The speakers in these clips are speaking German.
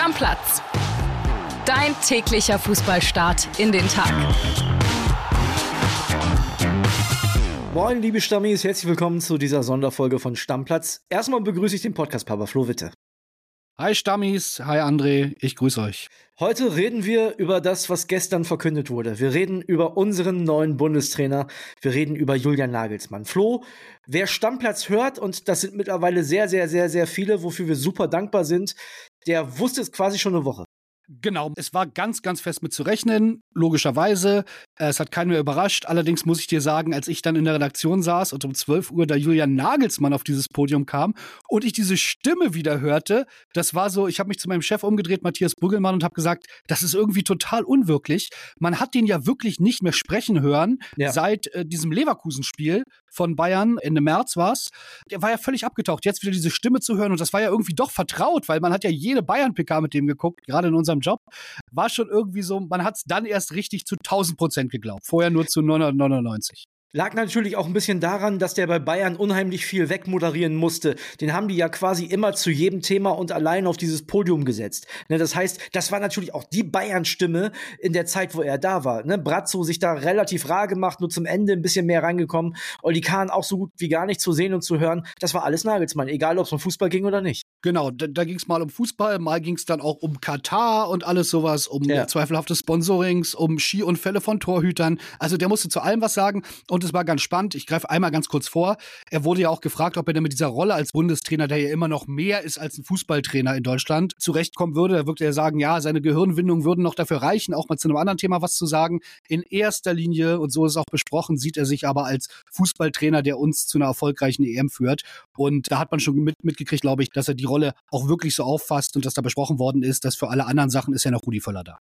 Stammplatz. Dein täglicher Fußballstart in den Tag. Moin, liebe Stammis, herzlich willkommen zu dieser Sonderfolge von Stammplatz. Erstmal begrüße ich den Podcast-Papa Flo Witte. Hi Stammis, hi André, ich grüße euch. Heute reden wir über das, was gestern verkündet wurde. Wir reden über unseren neuen Bundestrainer. Wir reden über Julian Nagelsmann. Flo, wer Stammplatz hört, und das sind mittlerweile sehr, sehr, sehr, sehr viele, wofür wir super dankbar sind, der wusste es quasi schon eine Woche. Genau, es war ganz, ganz fest mit zu rechnen, logischerweise. Es hat keinen mehr überrascht. Allerdings muss ich dir sagen, als ich dann in der Redaktion saß und um 12 Uhr da Julian Nagelsmann auf dieses Podium kam und ich diese Stimme wieder hörte, das war so, ich habe mich zu meinem Chef umgedreht, Matthias Brüggelmann, und habe gesagt, das ist irgendwie total unwirklich. Man hat den ja wirklich nicht mehr sprechen hören ja. seit äh, diesem Leverkusen-Spiel von Bayern, Ende März war's. Der war ja völlig abgetaucht. Jetzt wieder diese Stimme zu hören und das war ja irgendwie doch vertraut, weil man hat ja jede Bayern-PK mit dem geguckt, gerade in unserem Job. War schon irgendwie so, man hat es dann erst richtig zu 1000 Prozent geglaubt. Vorher nur zu 999. Lag natürlich auch ein bisschen daran, dass der bei Bayern unheimlich viel wegmoderieren musste. Den haben die ja quasi immer zu jedem Thema und allein auf dieses Podium gesetzt. Ne, das heißt, das war natürlich auch die Bayern-Stimme in der Zeit, wo er da war. Ne, Brazzo sich da relativ rar gemacht, nur zum Ende ein bisschen mehr reingekommen. Oli Kahn auch so gut wie gar nicht zu sehen und zu hören. Das war alles Nagelsmann, egal ob es um Fußball ging oder nicht. Genau, da, da ging es mal um Fußball, mal ging es dann auch um Katar und alles sowas, um ja. zweifelhafte Sponsorings, um Skiunfälle von Torhütern. Also der musste zu allem was sagen und es war ganz spannend. Ich greife einmal ganz kurz vor. Er wurde ja auch gefragt, ob er denn mit dieser Rolle als Bundestrainer, der ja immer noch mehr ist als ein Fußballtrainer in Deutschland, zurechtkommen würde. Da würde er sagen, ja, seine Gehirnwindungen würden noch dafür reichen, auch mal zu einem anderen Thema was zu sagen. In erster Linie, und so ist auch besprochen, sieht er sich aber als Fußballtrainer, der uns zu einer erfolgreichen EM führt. Und da hat man schon mit, mitgekriegt, glaube ich, dass er die Rolle auch wirklich so auffasst und dass da besprochen worden ist, dass für alle anderen Sachen ist ja noch Rudi Völler da.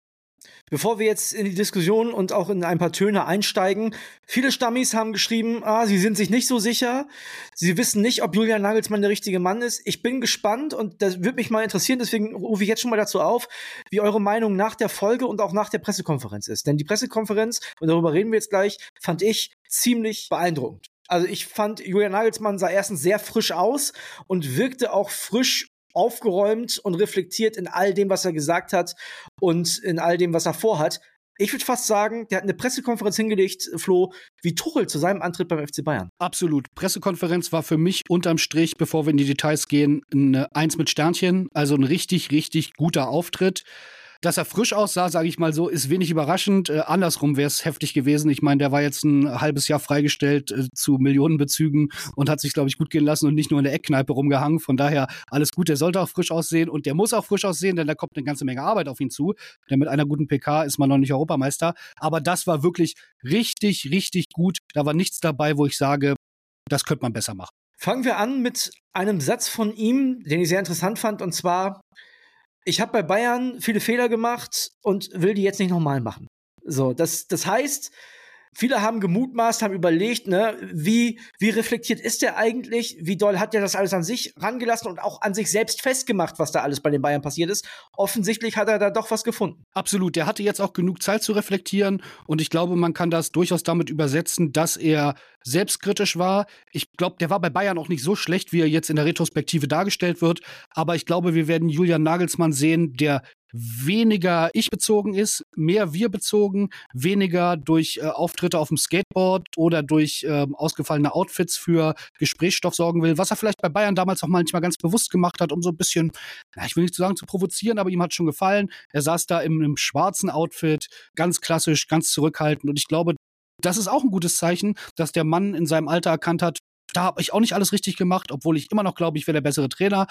Bevor wir jetzt in die Diskussion und auch in ein paar Töne einsteigen, viele Stammis haben geschrieben, ah, sie sind sich nicht so sicher. Sie wissen nicht, ob Julian Nagelsmann der richtige Mann ist. Ich bin gespannt und das würde mich mal interessieren, deswegen rufe ich jetzt schon mal dazu auf, wie eure Meinung nach der Folge und auch nach der Pressekonferenz ist. Denn die Pressekonferenz, und darüber reden wir jetzt gleich, fand ich ziemlich beeindruckend. Also ich fand, Julian Nagelsmann sah erstens sehr frisch aus und wirkte auch frisch aufgeräumt und reflektiert in all dem, was er gesagt hat und in all dem, was er vorhat. Ich würde fast sagen, der hat eine Pressekonferenz hingelegt, Flo, wie Tuchel zu seinem Antritt beim FC Bayern. Absolut. Pressekonferenz war für mich unterm Strich, bevor wir in die Details gehen, eine Eins mit Sternchen. Also ein richtig, richtig guter Auftritt. Dass er frisch aussah, sage ich mal so, ist wenig überraschend. Äh, andersrum wäre es heftig gewesen. Ich meine, der war jetzt ein halbes Jahr freigestellt äh, zu Millionenbezügen und hat sich, glaube ich, gut gehen lassen und nicht nur in der Eckkneipe rumgehangen. Von daher alles gut. Der sollte auch frisch aussehen und der muss auch frisch aussehen, denn da kommt eine ganze Menge Arbeit auf ihn zu. Denn mit einer guten PK ist man noch nicht Europameister. Aber das war wirklich richtig, richtig gut. Da war nichts dabei, wo ich sage, das könnte man besser machen. Fangen wir an mit einem Satz von ihm, den ich sehr interessant fand, und zwar, ich habe bei Bayern viele Fehler gemacht und will die jetzt nicht nochmal machen. So, das, das heißt, Viele haben gemutmaßt, haben überlegt, ne, wie, wie reflektiert ist der eigentlich? Wie doll hat der das alles an sich rangelassen und auch an sich selbst festgemacht, was da alles bei den Bayern passiert ist? Offensichtlich hat er da doch was gefunden. Absolut. Der hatte jetzt auch genug Zeit zu reflektieren und ich glaube, man kann das durchaus damit übersetzen, dass er selbstkritisch war. Ich glaube, der war bei Bayern auch nicht so schlecht, wie er jetzt in der Retrospektive dargestellt wird. Aber ich glaube, wir werden Julian Nagelsmann sehen, der weniger ich bezogen ist, mehr wir bezogen, weniger durch äh, Auftritte auf dem Skateboard oder durch äh, ausgefallene Outfits für Gesprächsstoff sorgen will, was er vielleicht bei Bayern damals auch manchmal ganz bewusst gemacht hat, um so ein bisschen, na, ich will nicht sagen zu provozieren, aber ihm hat schon gefallen. Er saß da im, im schwarzen Outfit, ganz klassisch, ganz zurückhaltend und ich glaube, das ist auch ein gutes Zeichen, dass der Mann in seinem Alter erkannt hat, da habe ich auch nicht alles richtig gemacht, obwohl ich immer noch glaube, ich wäre der bessere Trainer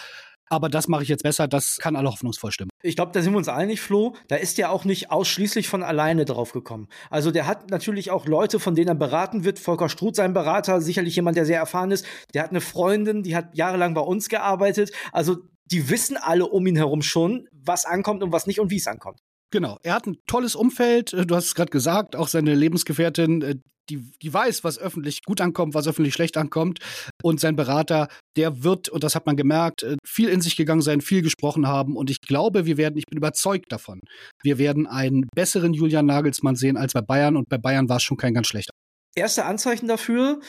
aber das mache ich jetzt besser, das kann alle hoffnungsvoll stimmen. Ich glaube, da sind wir uns einig, Flo. Da ist der auch nicht ausschließlich von alleine drauf gekommen. Also der hat natürlich auch Leute, von denen er beraten wird. Volker Struth, sein Berater, sicherlich jemand, der sehr erfahren ist. Der hat eine Freundin, die hat jahrelang bei uns gearbeitet. Also die wissen alle um ihn herum schon, was ankommt und was nicht und wie es ankommt. Genau, er hat ein tolles Umfeld, du hast es gerade gesagt, auch seine Lebensgefährtin, äh, die, die weiß, was öffentlich gut ankommt, was öffentlich schlecht ankommt. Und sein Berater, der wird, und das hat man gemerkt, äh, viel in sich gegangen sein, viel gesprochen haben. Und ich glaube, wir werden, ich bin überzeugt davon, wir werden einen besseren Julian Nagelsmann sehen als bei Bayern. Und bei Bayern war es schon kein ganz schlechter. Erste Anzeichen dafür,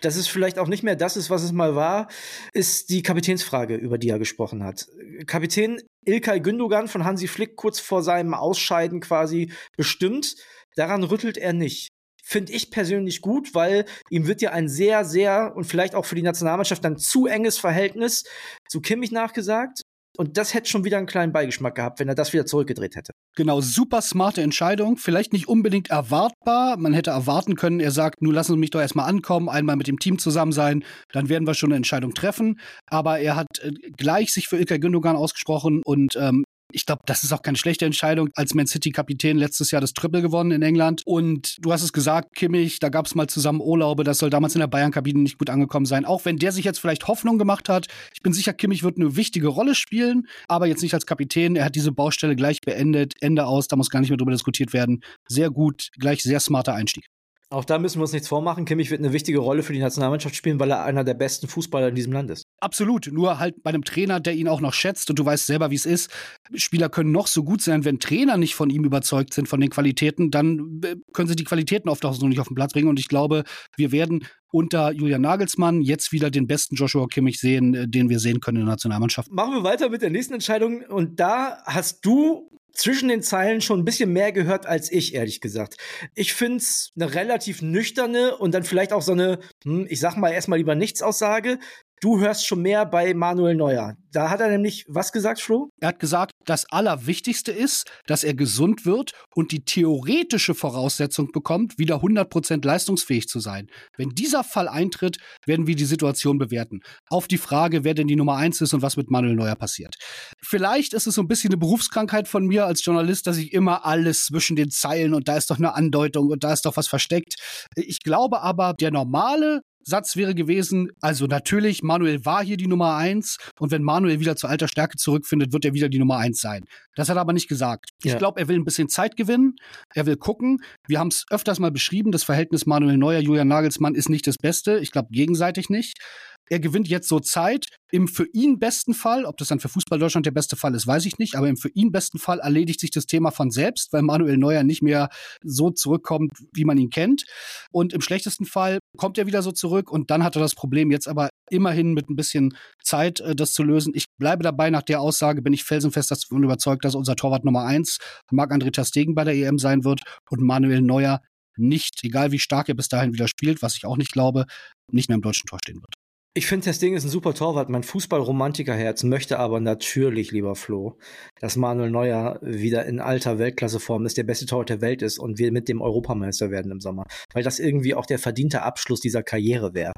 dass es vielleicht auch nicht mehr das ist, was es mal war, ist die Kapitänsfrage, über die er gesprochen hat. Kapitän Ilkay Gündogan von Hansi Flick kurz vor seinem Ausscheiden quasi bestimmt. Daran rüttelt er nicht. Finde ich persönlich gut, weil ihm wird ja ein sehr, sehr und vielleicht auch für die Nationalmannschaft dann zu enges Verhältnis zu Kimmich nachgesagt. Und das hätte schon wieder einen kleinen Beigeschmack gehabt, wenn er das wieder zurückgedreht hätte. Genau, super smarte Entscheidung. Vielleicht nicht unbedingt erwartbar. Man hätte erwarten können, er sagt, nun lassen Sie mich doch erstmal ankommen, einmal mit dem Team zusammen sein, dann werden wir schon eine Entscheidung treffen. Aber er hat äh, gleich sich für Ilkay Gündogan ausgesprochen und ähm, ich glaube, das ist auch keine schlechte Entscheidung. Als Man City-Kapitän letztes Jahr das Triple gewonnen in England. Und du hast es gesagt, Kimmich, da gab es mal zusammen Urlaube. Das soll damals in der Bayern-Kabine nicht gut angekommen sein. Auch wenn der sich jetzt vielleicht Hoffnung gemacht hat. Ich bin sicher, Kimmich wird eine wichtige Rolle spielen, aber jetzt nicht als Kapitän. Er hat diese Baustelle gleich beendet. Ende aus, da muss gar nicht mehr drüber diskutiert werden. Sehr gut, gleich sehr smarter Einstieg. Auch da müssen wir uns nichts vormachen. Kimmich wird eine wichtige Rolle für die Nationalmannschaft spielen, weil er einer der besten Fußballer in diesem Land ist. Absolut. Nur halt bei einem Trainer, der ihn auch noch schätzt und du weißt selber, wie es ist. Spieler können noch so gut sein, wenn Trainer nicht von ihm überzeugt sind, von den Qualitäten, dann äh, können sie die Qualitäten oft auch so nicht auf den Platz bringen. Und ich glaube, wir werden unter Julian Nagelsmann jetzt wieder den besten Joshua Kimmich sehen, äh, den wir sehen können in der Nationalmannschaft. Machen wir weiter mit der nächsten Entscheidung. Und da hast du zwischen den Zeilen schon ein bisschen mehr gehört als ich, ehrlich gesagt. Ich finde es eine relativ nüchterne und dann vielleicht auch so eine, hm, ich sag mal erstmal lieber nichts Aussage. Du hörst schon mehr bei Manuel Neuer. Da hat er nämlich was gesagt, Flo? Er hat gesagt, das Allerwichtigste ist, dass er gesund wird und die theoretische Voraussetzung bekommt, wieder 100% leistungsfähig zu sein. Wenn dieser Fall eintritt, werden wir die Situation bewerten. Auf die Frage, wer denn die Nummer eins ist und was mit Manuel Neuer passiert. Vielleicht ist es so ein bisschen eine Berufskrankheit von mir als Journalist, dass ich immer alles zwischen den Zeilen und da ist doch eine Andeutung und da ist doch was versteckt. Ich glaube aber, der normale Satz wäre gewesen, also natürlich, Manuel war hier die Nummer eins und wenn Manuel wieder zur alter Stärke zurückfindet, wird er wieder die Nummer eins sein. Das hat er aber nicht gesagt. Ja. Ich glaube, er will ein bisschen Zeit gewinnen, er will gucken. Wir haben es öfters mal beschrieben, das Verhältnis Manuel Neuer, Julian Nagelsmann ist nicht das Beste. Ich glaube, gegenseitig nicht. Er gewinnt jetzt so Zeit. Im für ihn besten Fall, ob das dann für Fußball Deutschland der beste Fall ist, weiß ich nicht, aber im für ihn besten Fall erledigt sich das Thema von selbst, weil Manuel Neuer nicht mehr so zurückkommt, wie man ihn kennt. Und im schlechtesten Fall kommt er wieder so zurück und dann hat er das Problem jetzt aber immerhin mit ein bisschen Zeit, äh, das zu lösen. Ich bleibe dabei, nach der Aussage bin ich felsenfest davon überzeugt, dass unser Torwart Nummer eins Marc-André Ter bei der EM sein wird und Manuel Neuer nicht, egal wie stark er bis dahin wieder spielt, was ich auch nicht glaube, nicht mehr im deutschen Tor stehen wird. Ich finde, das Ding ist ein super Torwart. Mein Fußballromantikerherz möchte aber natürlich, lieber Flo, dass Manuel Neuer wieder in alter Weltklasseform ist, der beste Torwart der Welt ist und wir mit dem Europameister werden im Sommer. Weil das irgendwie auch der verdiente Abschluss dieser Karriere wäre.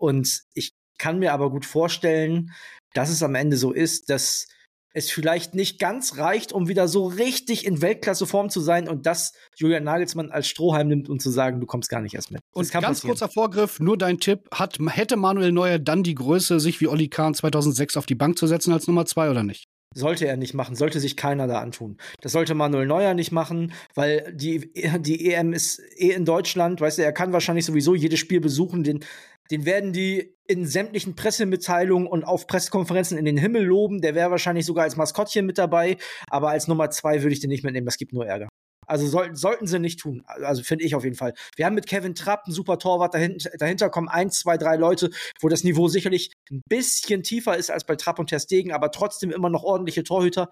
Und ich kann mir aber gut vorstellen, dass es am Ende so ist, dass es vielleicht nicht ganz reicht, um wieder so richtig in Weltklasseform zu sein und das Julian Nagelsmann als Strohhalm nimmt und zu sagen, du kommst gar nicht erst mit. Und ganz passieren. kurzer Vorgriff, nur dein Tipp, hat, hätte Manuel Neuer dann die Größe, sich wie Olli Kahn 2006 auf die Bank zu setzen als Nummer zwei oder nicht? Sollte er nicht machen, sollte sich keiner da antun. Das sollte Manuel Neuer nicht machen, weil die, die EM ist eh in Deutschland, weißt du, er kann wahrscheinlich sowieso jedes Spiel besuchen, den, den werden die in sämtlichen Pressemitteilungen und auf Pressekonferenzen in den Himmel loben. Der wäre wahrscheinlich sogar als Maskottchen mit dabei, aber als Nummer zwei würde ich den nicht mitnehmen, das gibt nur Ärger. Also soll, sollten sie nicht tun. Also finde ich auf jeden Fall. Wir haben mit Kevin Trapp einen super Torwart. Dahinter, dahinter kommen eins, zwei, drei Leute, wo das Niveau sicherlich ein bisschen tiefer ist als bei Trapp und Terstegen, aber trotzdem immer noch ordentliche Torhüter.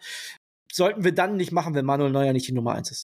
Sollten wir dann nicht machen, wenn Manuel Neuer nicht die Nummer eins ist.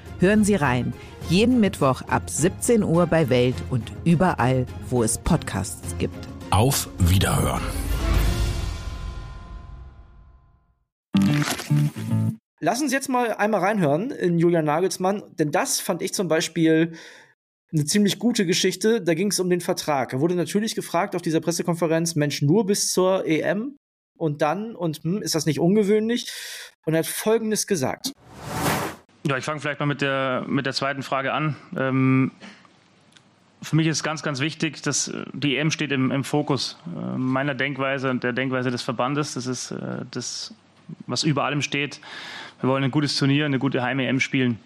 Hören Sie rein. Jeden Mittwoch ab 17 Uhr bei Welt und überall, wo es Podcasts gibt. Auf Wiederhören. Lass uns jetzt mal einmal reinhören in Julian Nagelsmann, denn das fand ich zum Beispiel eine ziemlich gute Geschichte. Da ging es um den Vertrag. Er wurde natürlich gefragt auf dieser Pressekonferenz, Mensch, nur bis zur EM und dann und hm, ist das nicht ungewöhnlich? Und er hat Folgendes gesagt. Ja, ich fange vielleicht mal mit der, mit der zweiten Frage an. Ähm, für mich ist ganz, ganz wichtig, dass äh, die EM steht im, im Fokus äh, meiner Denkweise und der Denkweise des Verbandes. Das ist äh, das was über allem steht. Wir wollen ein gutes Turnier, eine gute Heim-EM spielen.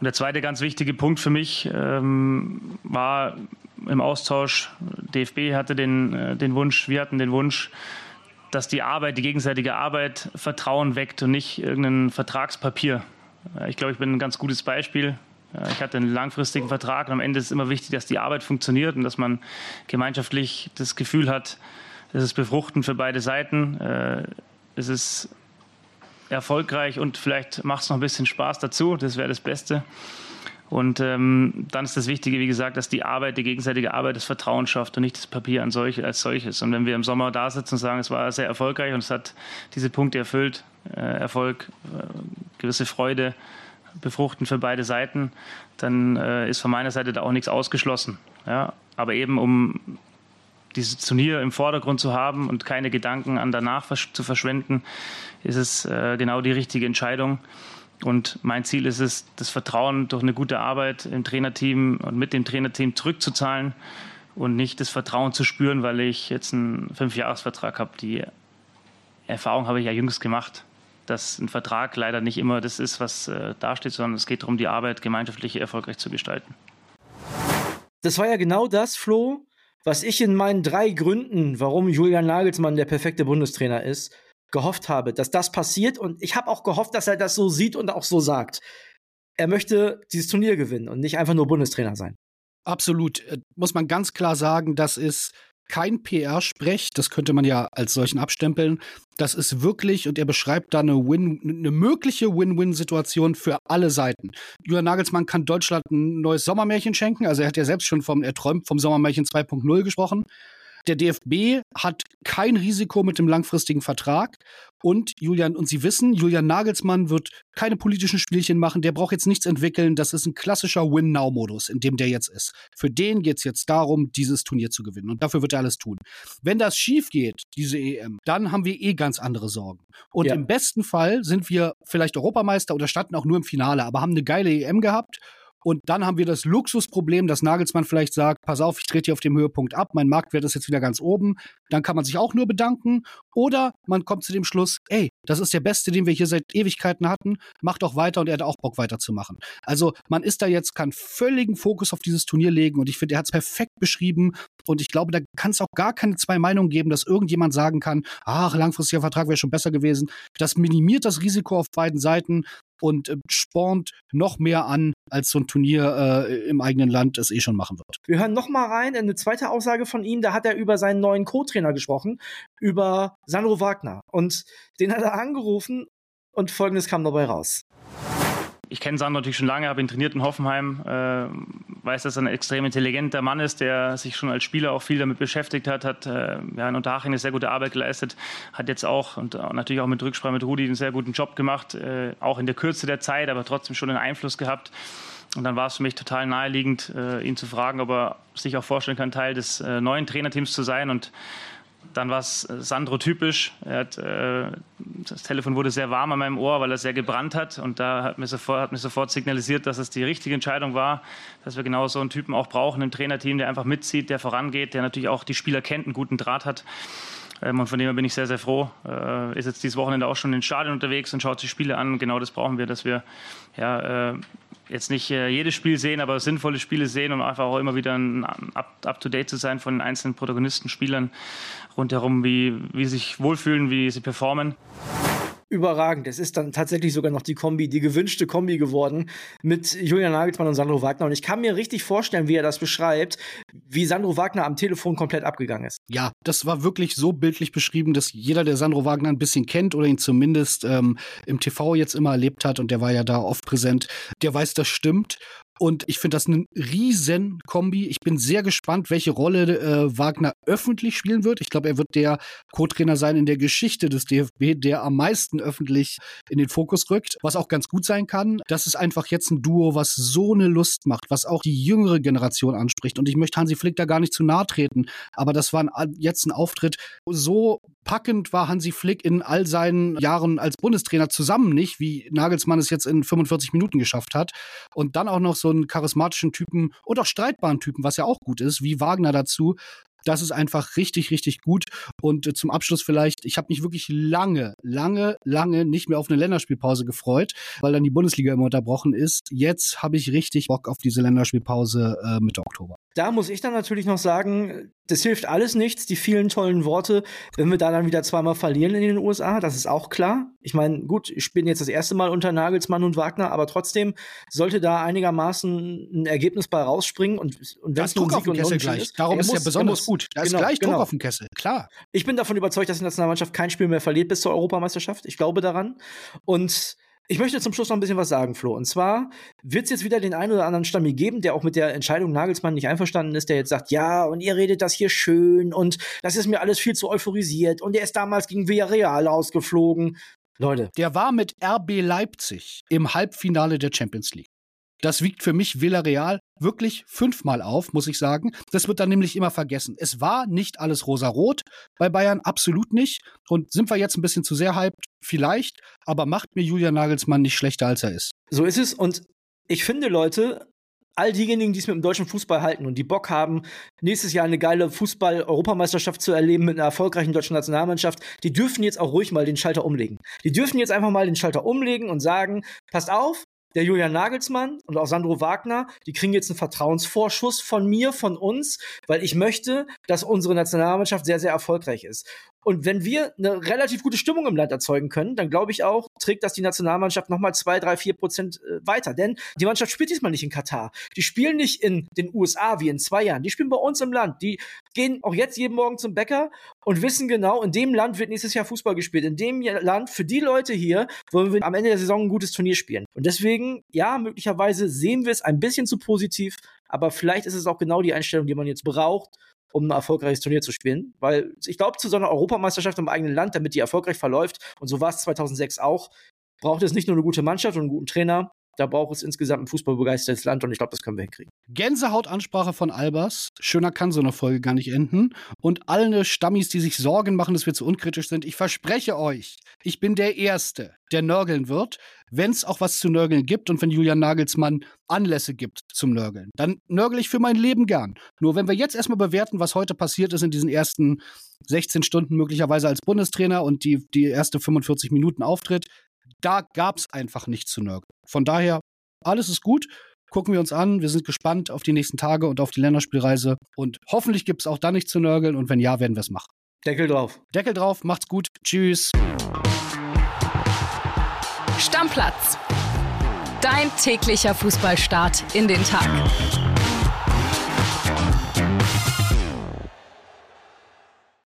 Und der zweite ganz wichtige Punkt für mich ähm, war im Austausch, DFB hatte den, äh, den Wunsch, wir hatten den Wunsch, dass die Arbeit, die gegenseitige Arbeit Vertrauen weckt und nicht irgendein Vertragspapier. Ich glaube, ich bin ein ganz gutes Beispiel. Ich hatte einen langfristigen Vertrag und am Ende ist es immer wichtig, dass die Arbeit funktioniert und dass man gemeinschaftlich das Gefühl hat, es ist befruchtend für beide Seiten. Äh, es ist erfolgreich und vielleicht macht es noch ein bisschen Spaß dazu. Das wäre das Beste. Und ähm, dann ist das Wichtige, wie gesagt, dass die Arbeit, die gegenseitige Arbeit das Vertrauen schafft und nicht das Papier an solch, als solches. Und wenn wir im Sommer da sitzen und sagen, es war sehr erfolgreich und es hat diese Punkte erfüllt, äh, Erfolg, äh, gewisse Freude, befruchten für beide Seiten, dann äh, ist von meiner Seite da auch nichts ausgeschlossen. Ja? Aber eben um dieses Turnier im Vordergrund zu haben und keine Gedanken an danach zu verschwenden, ist es äh, genau die richtige Entscheidung. Und mein Ziel ist es, das Vertrauen durch eine gute Arbeit im Trainerteam und mit dem Trainerteam zurückzuzahlen und nicht das Vertrauen zu spüren, weil ich jetzt einen Fünfjahresvertrag habe. Die Erfahrung habe ich ja jüngst gemacht, dass ein Vertrag leider nicht immer das ist, was äh, dasteht, sondern es geht darum, die Arbeit gemeinschaftlich erfolgreich zu gestalten. Das war ja genau das, Flo, was ich in meinen drei Gründen, warum Julian Nagelsmann der perfekte Bundestrainer ist, gehofft habe, dass das passiert. Und ich habe auch gehofft, dass er das so sieht und auch so sagt. Er möchte dieses Turnier gewinnen und nicht einfach nur Bundestrainer sein. Absolut. Äh, muss man ganz klar sagen, das ist kein PR-Sprech, das könnte man ja als solchen abstempeln. Das ist wirklich, und er beschreibt da eine, Win, eine mögliche Win-Win-Situation für alle Seiten. Julian Nagelsmann kann Deutschland ein neues Sommermärchen schenken. Also er hat ja selbst schon vom, er träumt vom Sommermärchen 2.0 gesprochen. Der DFB hat kein Risiko mit dem langfristigen Vertrag. Und Julian, und Sie wissen, Julian Nagelsmann wird keine politischen Spielchen machen, der braucht jetzt nichts entwickeln. Das ist ein klassischer Win-Now-Modus, in dem der jetzt ist. Für den geht es jetzt darum, dieses Turnier zu gewinnen. Und dafür wird er alles tun. Wenn das schief geht, diese EM, dann haben wir eh ganz andere Sorgen. Und ja. im besten Fall sind wir vielleicht Europameister oder standen auch nur im Finale, aber haben eine geile EM gehabt und dann haben wir das Luxusproblem, dass Nagelsmann vielleicht sagt, pass auf, ich trete hier auf dem Höhepunkt ab, mein Marktwert ist jetzt wieder ganz oben. Dann kann man sich auch nur bedanken. Oder man kommt zu dem Schluss, ey, das ist der Beste, den wir hier seit Ewigkeiten hatten, macht doch weiter und er hat auch Bock weiterzumachen. Also man ist da jetzt, kann völligen Fokus auf dieses Turnier legen und ich finde, er hat es perfekt beschrieben und ich glaube, da kann es auch gar keine zwei Meinungen geben, dass irgendjemand sagen kann, ach, langfristiger Vertrag wäre schon besser gewesen. Das minimiert das Risiko auf beiden Seiten und äh, spornt noch mehr an, als so ein Turnier äh, im eigenen Land es eh schon machen wird. Wir hören noch mal rein in eine zweite Aussage von ihm. Da hat er über seinen neuen Co-Trainer gesprochen, über Sandro Wagner. Und den hat er angerufen und Folgendes kam dabei raus ich kenne Sandro natürlich schon lange, habe ihn trainiert in Hoffenheim, äh, weiß, dass er ein extrem intelligenter Mann ist, der sich schon als Spieler auch viel damit beschäftigt hat, hat äh, ja, in Unterhaching eine sehr gute Arbeit geleistet, hat jetzt auch und natürlich auch mit Rücksprache mit Rudi einen sehr guten Job gemacht, äh, auch in der Kürze der Zeit, aber trotzdem schon einen Einfluss gehabt. Und dann war es für mich total naheliegend, äh, ihn zu fragen, ob er sich auch vorstellen kann, Teil des äh, neuen Trainerteams zu sein. Und dann war es äh, Sandro typisch. Hat, äh, das Telefon wurde sehr warm an meinem Ohr, weil er sehr gebrannt hat. Und da hat mir, sofort, hat mir sofort signalisiert, dass es die richtige Entscheidung war, dass wir genau so einen Typen auch brauchen im Trainerteam, der einfach mitzieht, der vorangeht, der natürlich auch die Spieler kennt, einen guten Draht hat. Ähm, und von dem her bin ich sehr, sehr froh. Äh, ist jetzt dieses Wochenende auch schon in den Stadion unterwegs und schaut sich Spiele an. Genau das brauchen wir, dass wir ja, äh, jetzt nicht äh, jedes Spiel sehen, aber sinnvolle Spiele sehen, um einfach auch immer wieder up-to-date zu sein von den einzelnen Protagonisten, Spielern rundherum, wie, wie sie sich wohlfühlen, wie sie performen überragend. Es ist dann tatsächlich sogar noch die Kombi, die gewünschte Kombi geworden mit Julian Nagelsmann und Sandro Wagner. Und ich kann mir richtig vorstellen, wie er das beschreibt, wie Sandro Wagner am Telefon komplett abgegangen ist. Ja, das war wirklich so bildlich beschrieben, dass jeder, der Sandro Wagner ein bisschen kennt oder ihn zumindest ähm, im TV jetzt immer erlebt hat, und der war ja da oft präsent, der weiß, das stimmt. Und ich finde das ein riesen Kombi. Ich bin sehr gespannt, welche Rolle äh, Wagner öffentlich spielen wird. Ich glaube, er wird der Co-Trainer sein in der Geschichte des DFB, der am meisten öffentlich in den Fokus rückt. Was auch ganz gut sein kann. Das ist einfach jetzt ein Duo, was so eine Lust macht, was auch die jüngere Generation anspricht. Und ich möchte Hansi Flick da gar nicht zu nahe treten. Aber das war ein, jetzt ein Auftritt. So packend war Hansi Flick in all seinen Jahren als Bundestrainer zusammen nicht, wie Nagelsmann es jetzt in 45 Minuten geschafft hat. Und dann auch noch so einen charismatischen Typen und auch streitbaren Typen, was ja auch gut ist, wie Wagner dazu. Das ist einfach richtig, richtig gut. Und äh, zum Abschluss vielleicht, ich habe mich wirklich lange, lange, lange nicht mehr auf eine Länderspielpause gefreut, weil dann die Bundesliga immer unterbrochen ist. Jetzt habe ich richtig Bock auf diese Länderspielpause äh, Mitte Oktober. Da muss ich dann natürlich noch sagen, das hilft alles nichts, die vielen tollen Worte, wenn wir da dann wieder zweimal verlieren in den USA, das ist auch klar. Ich meine, gut, ich bin jetzt das erste Mal unter Nagelsmann und Wagner, aber trotzdem sollte da einigermaßen ein Ergebnis bei rausspringen und, und wenn es Druck auf dem Kessel gleich. Ist, Darum ist muss, ja besonders gut. Da genau, ist gleich Druck genau. auf dem Kessel, klar. Ich bin davon überzeugt, dass die Nationalmannschaft kein Spiel mehr verliert bis zur Europameisterschaft. Ich glaube daran. Und ich möchte zum Schluss noch ein bisschen was sagen, Flo. Und zwar wird es jetzt wieder den einen oder anderen Stammi geben, der auch mit der Entscheidung Nagelsmann nicht einverstanden ist, der jetzt sagt, ja, und ihr redet das hier schön und das ist mir alles viel zu euphorisiert und er ist damals gegen Villarreal ausgeflogen. Leute. Der war mit RB Leipzig im Halbfinale der Champions League. Das wiegt für mich Villarreal wirklich fünfmal auf, muss ich sagen. Das wird dann nämlich immer vergessen. Es war nicht alles rosa-rot bei Bayern, absolut nicht. Und sind wir jetzt ein bisschen zu sehr hyped? Vielleicht. Aber macht mir Julian Nagelsmann nicht schlechter, als er ist. So ist es. Und ich finde, Leute, all diejenigen, die es mit dem deutschen Fußball halten und die Bock haben, nächstes Jahr eine geile Fußball-Europameisterschaft zu erleben mit einer erfolgreichen deutschen Nationalmannschaft, die dürfen jetzt auch ruhig mal den Schalter umlegen. Die dürfen jetzt einfach mal den Schalter umlegen und sagen, passt auf, der Julian Nagelsmann und auch Sandro Wagner, die kriegen jetzt einen Vertrauensvorschuss von mir, von uns, weil ich möchte, dass unsere Nationalmannschaft sehr, sehr erfolgreich ist. Und wenn wir eine relativ gute Stimmung im Land erzeugen können, dann glaube ich auch, trägt das die Nationalmannschaft nochmal zwei, drei, vier Prozent äh, weiter. Denn die Mannschaft spielt diesmal nicht in Katar. Die spielen nicht in den USA wie in zwei Jahren. Die spielen bei uns im Land. Die gehen auch jetzt jeden Morgen zum Bäcker und wissen genau, in dem Land wird nächstes Jahr Fußball gespielt. In dem Land, für die Leute hier, wollen wir am Ende der Saison ein gutes Turnier spielen. Und deswegen, ja, möglicherweise sehen wir es ein bisschen zu positiv, aber vielleicht ist es auch genau die Einstellung, die man jetzt braucht, um ein erfolgreiches Turnier zu spielen. Weil ich glaube, zu so einer Europameisterschaft im eigenen Land, damit die erfolgreich verläuft, und so war es 2006 auch, braucht es nicht nur eine gute Mannschaft und einen guten Trainer, da braucht es insgesamt ein fußballbegeistertes Land und ich glaube, das können wir hinkriegen. Gänsehautansprache von Albers. Schöner kann so eine Folge gar nicht enden. Und alle Stammis, die sich Sorgen machen, dass wir zu unkritisch sind, ich verspreche euch, ich bin der Erste, der nörgeln wird, wenn es auch was zu nörgeln gibt und wenn Julian Nagelsmann Anlässe gibt zum Nörgeln. Dann nörgel ich für mein Leben gern. Nur wenn wir jetzt erstmal bewerten, was heute passiert ist in diesen ersten 16 Stunden möglicherweise als Bundestrainer und die, die erste 45 Minuten Auftritt, da gab es einfach nichts zu nörgeln. Von daher, alles ist gut. Gucken wir uns an. Wir sind gespannt auf die nächsten Tage und auf die Länderspielreise. Und hoffentlich gibt es auch da nichts zu nörgeln. Und wenn ja, werden wir es machen. Deckel drauf. Deckel drauf. Macht's gut. Tschüss. Stammplatz. Dein täglicher Fußballstart in den Tag.